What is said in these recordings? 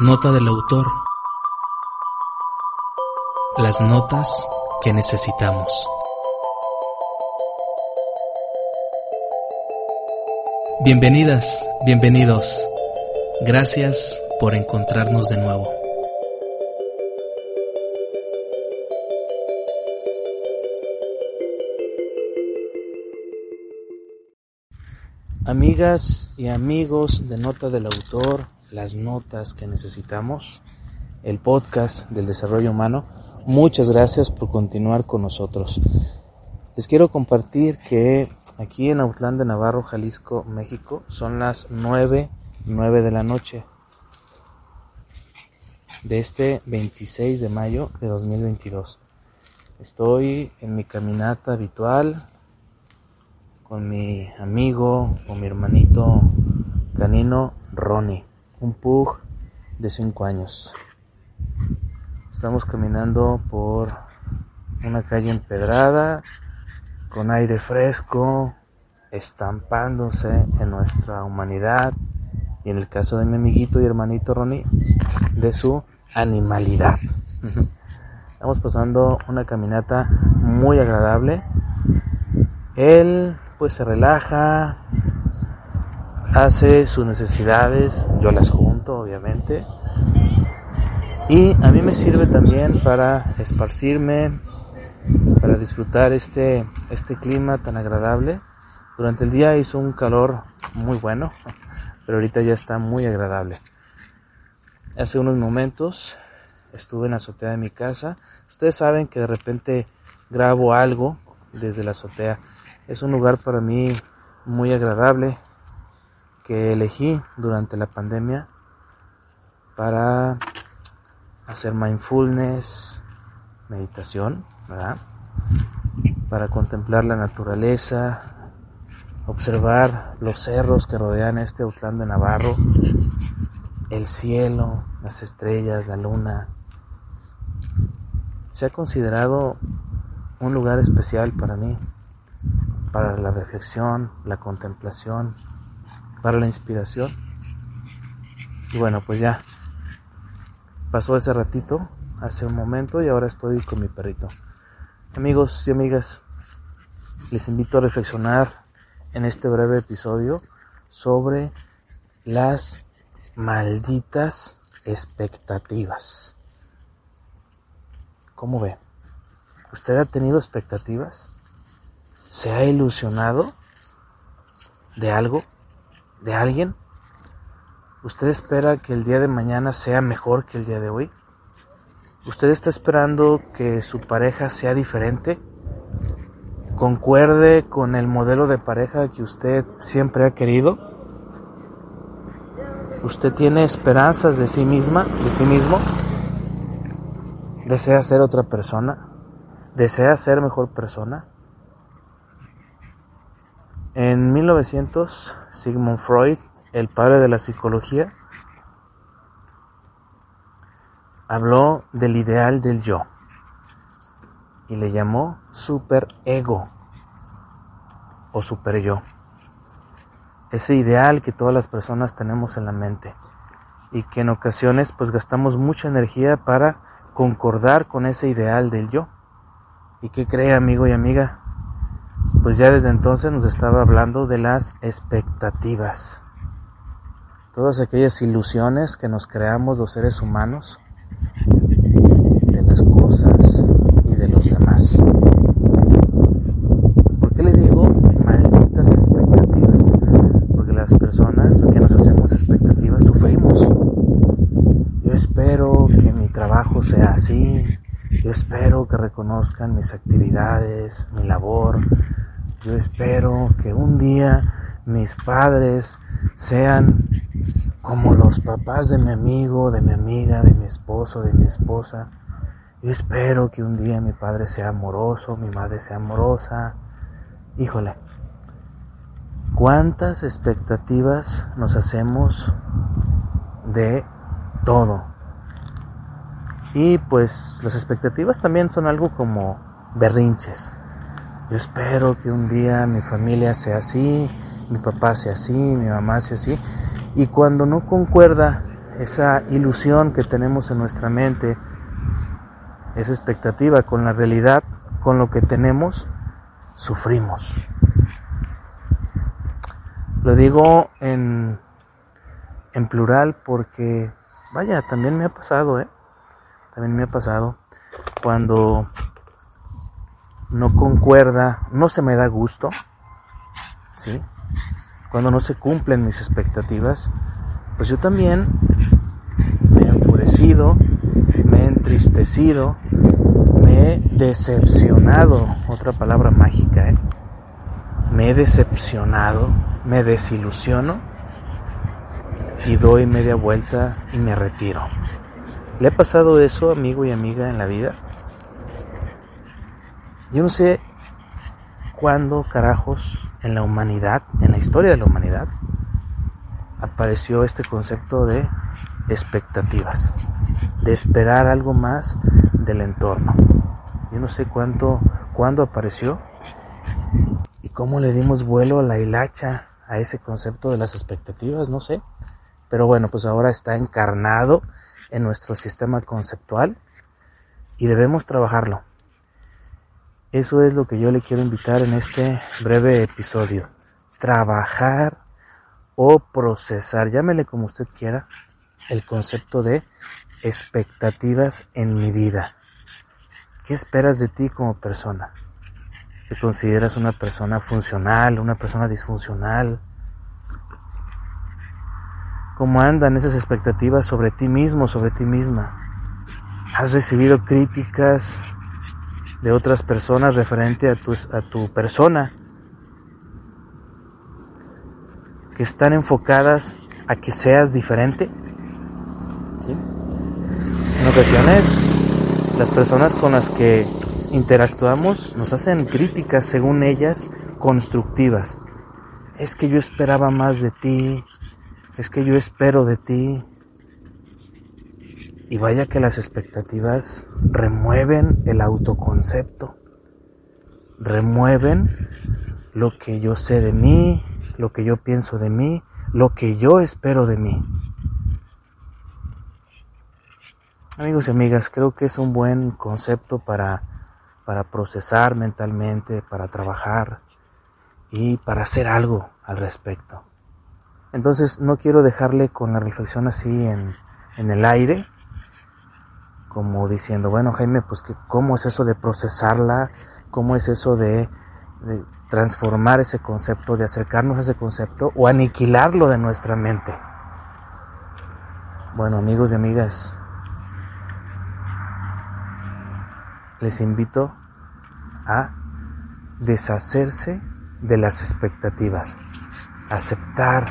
Nota del autor. Las notas que necesitamos. Bienvenidas, bienvenidos. Gracias por encontrarnos de nuevo. Amigas y amigos de Nota del Autor, las notas que necesitamos, el podcast del desarrollo humano, muchas gracias por continuar con nosotros. Les quiero compartir que aquí en Autlán de Navarro, Jalisco, México, son las 9, 9 de la noche de este 26 de mayo de 2022. Estoy en mi caminata habitual con mi amigo, con mi hermanito canino Ronnie, un pug de 5 años. Estamos caminando por una calle empedrada, con aire fresco, estampándose en nuestra humanidad y en el caso de mi amiguito y hermanito Ronnie, de su animalidad. Estamos pasando una caminata muy agradable. Él pues se relaja, hace sus necesidades, yo las junto obviamente. Y a mí me sirve también para esparcirme, para disfrutar este, este clima tan agradable. Durante el día hizo un calor muy bueno, pero ahorita ya está muy agradable. Hace unos momentos estuve en la azotea de mi casa. Ustedes saben que de repente grabo algo desde la azotea es un lugar para mí muy agradable que elegí durante la pandemia para hacer mindfulness, meditación. Para contemplar la naturaleza, observar los cerros que rodean este Autlán de Navarro, el cielo, las estrellas, la luna. Se ha considerado un lugar especial para mí para la reflexión, la contemplación, para la inspiración. Y bueno, pues ya pasó ese ratito, hace un momento, y ahora estoy con mi perrito. Amigos y amigas, les invito a reflexionar en este breve episodio sobre las malditas expectativas. ¿Cómo ve? ¿Usted ha tenido expectativas? se ha ilusionado de algo, de alguien? ¿Usted espera que el día de mañana sea mejor que el día de hoy? ¿Usted está esperando que su pareja sea diferente? ¿Concuerde con el modelo de pareja que usted siempre ha querido? ¿Usted tiene esperanzas de sí misma, de sí mismo? ¿Desea ser otra persona? ¿Desea ser mejor persona? En 1900, Sigmund Freud, el padre de la psicología, habló del ideal del yo y le llamó superego o super yo. Ese ideal que todas las personas tenemos en la mente y que en ocasiones pues gastamos mucha energía para concordar con ese ideal del yo. ¿Y qué cree amigo y amiga? Pues ya desde entonces nos estaba hablando de las expectativas. Todas aquellas ilusiones que nos creamos los seres humanos de las cosas y de los demás. ¿Por qué le digo malditas expectativas? Porque las personas que nos hacemos expectativas sufrimos. Yo espero que mi trabajo sea así, yo espero que reconozcan mis actividades, mi labor, yo espero que un día mis padres sean como los papás de mi amigo, de mi amiga, de mi esposo, de mi esposa. Yo espero que un día mi padre sea amoroso, mi madre sea amorosa. Híjole, ¿cuántas expectativas nos hacemos de todo? Y pues las expectativas también son algo como berrinches. Yo espero que un día mi familia sea así, mi papá sea así, mi mamá sea así. Y cuando no concuerda esa ilusión que tenemos en nuestra mente, esa expectativa con la realidad, con lo que tenemos, sufrimos. Lo digo en, en plural porque, vaya, también me ha pasado, ¿eh? También me ha pasado cuando no concuerda, no se me da gusto, ¿sí? Cuando no se cumplen mis expectativas, pues yo también me he enfurecido, me he entristecido, me he decepcionado, otra palabra mágica, ¿eh? Me he decepcionado, me desilusiono y doy media vuelta y me retiro. ¿Le ha pasado eso, amigo y amiga, en la vida? Yo no sé cuándo carajos en la humanidad, en la historia de la humanidad, apareció este concepto de expectativas, de esperar algo más del entorno. Yo no sé cuánto, cuándo apareció y cómo le dimos vuelo a la hilacha a ese concepto de las expectativas, no sé. Pero bueno, pues ahora está encarnado en nuestro sistema conceptual y debemos trabajarlo. Eso es lo que yo le quiero invitar en este breve episodio. Trabajar o procesar, llámele como usted quiera, el concepto de expectativas en mi vida. ¿Qué esperas de ti como persona? ¿Te consideras una persona funcional, una persona disfuncional? ¿Cómo andan esas expectativas sobre ti mismo, sobre ti misma? ¿Has recibido críticas de otras personas referente a tu, a tu persona? que están enfocadas a que seas diferente. En ocasiones las personas con las que interactuamos nos hacen críticas según ellas constructivas. Es que yo esperaba más de ti, es que yo espero de ti. Y vaya que las expectativas remueven el autoconcepto, remueven lo que yo sé de mí, lo que yo pienso de mí, lo que yo espero de mí. Amigos y amigas, creo que es un buen concepto para, para procesar mentalmente, para trabajar y para hacer algo al respecto. Entonces no quiero dejarle con la reflexión así en, en el aire, como diciendo, bueno Jaime, pues que, ¿cómo es eso de procesarla? ¿Cómo es eso de transformar ese concepto, de acercarnos a ese concepto o aniquilarlo de nuestra mente. Bueno, amigos y amigas, les invito a deshacerse de las expectativas, aceptar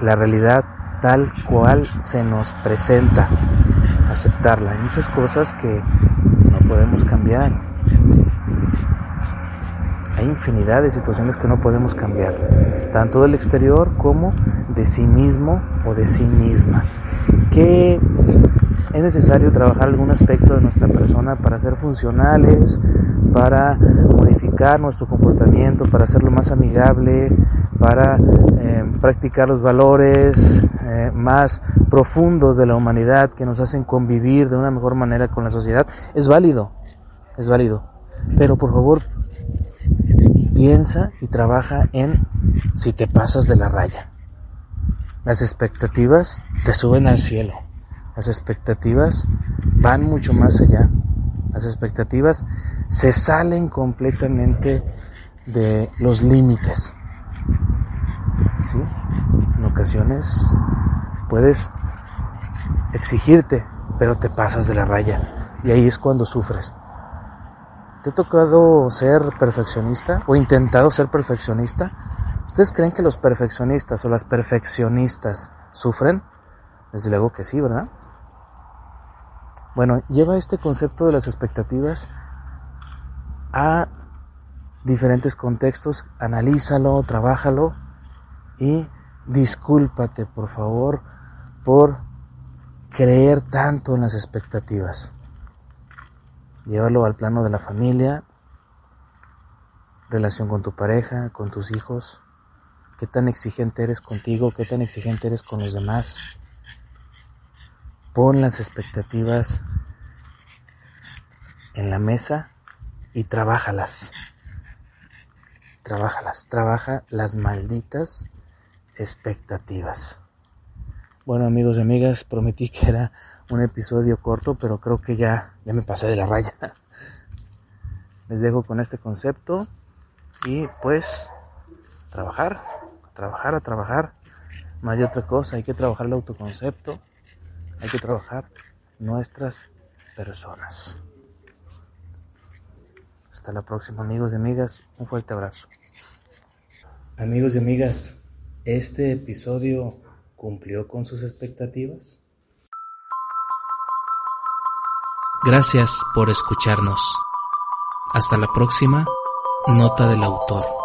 la realidad tal cual se nos presenta, aceptarla. Hay muchas cosas que no podemos cambiar, hay infinidad de situaciones que no podemos cambiar, tanto del exterior como de sí mismo o de sí misma. Que es necesario trabajar algún aspecto de nuestra persona para ser funcionales, para modificar nuestro comportamiento, para hacerlo más amigable, para eh, practicar los valores eh, más profundos de la humanidad que nos hacen convivir de una mejor manera con la sociedad. Es válido, es válido. Pero por favor, piensa y trabaja en si te pasas de la raya. Las expectativas te suben al cielo. Las expectativas van mucho más allá. Las expectativas se salen completamente de los límites. ¿Sí? En ocasiones puedes exigirte, pero te pasas de la raya. Y ahí es cuando sufres. ¿Te ha tocado ser perfeccionista o intentado ser perfeccionista? ¿Ustedes creen que los perfeccionistas o las perfeccionistas sufren? Desde luego que sí, ¿verdad? Bueno, lleva este concepto de las expectativas a diferentes contextos, analízalo, trabájalo y discúlpate, por favor, por creer tanto en las expectativas llévalo al plano de la familia, relación con tu pareja, con tus hijos, qué tan exigente eres contigo, qué tan exigente eres con los demás. pon las expectativas en la mesa y trabájalas. Trabájalas, trabaja las malditas expectativas. Bueno amigos y amigas, prometí que era un episodio corto, pero creo que ya, ya me pasé de la raya. Les dejo con este concepto y pues trabajar, trabajar, a trabajar. No hay otra cosa, hay que trabajar el autoconcepto, hay que trabajar nuestras personas. Hasta la próxima amigos y amigas, un fuerte abrazo. Amigos y amigas, ¿este episodio cumplió con sus expectativas? Gracias por escucharnos. Hasta la próxima, nota del autor.